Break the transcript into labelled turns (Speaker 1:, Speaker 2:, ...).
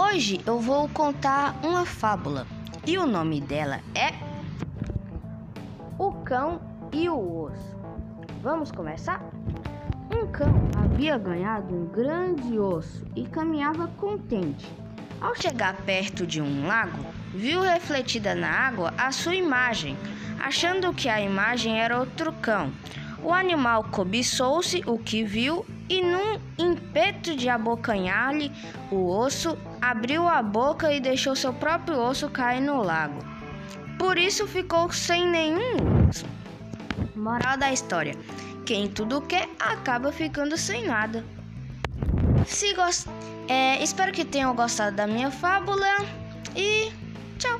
Speaker 1: Hoje eu vou contar uma fábula e o nome dela é O Cão e o Osso. Vamos começar? Um cão havia ganhado um grande osso e caminhava contente. Ao chegar perto de um lago, viu refletida na água a sua imagem, achando que a imagem era outro cão. O animal cobiçou-se o que viu e, num espeto de abocanhar-lhe o osso, abriu a boca e deixou seu próprio osso cair no lago. Por isso ficou sem nenhum osso. Moral da história: quem tudo quer acaba ficando sem nada. Se gost... É, espero que tenham gostado da minha fábula e tchau!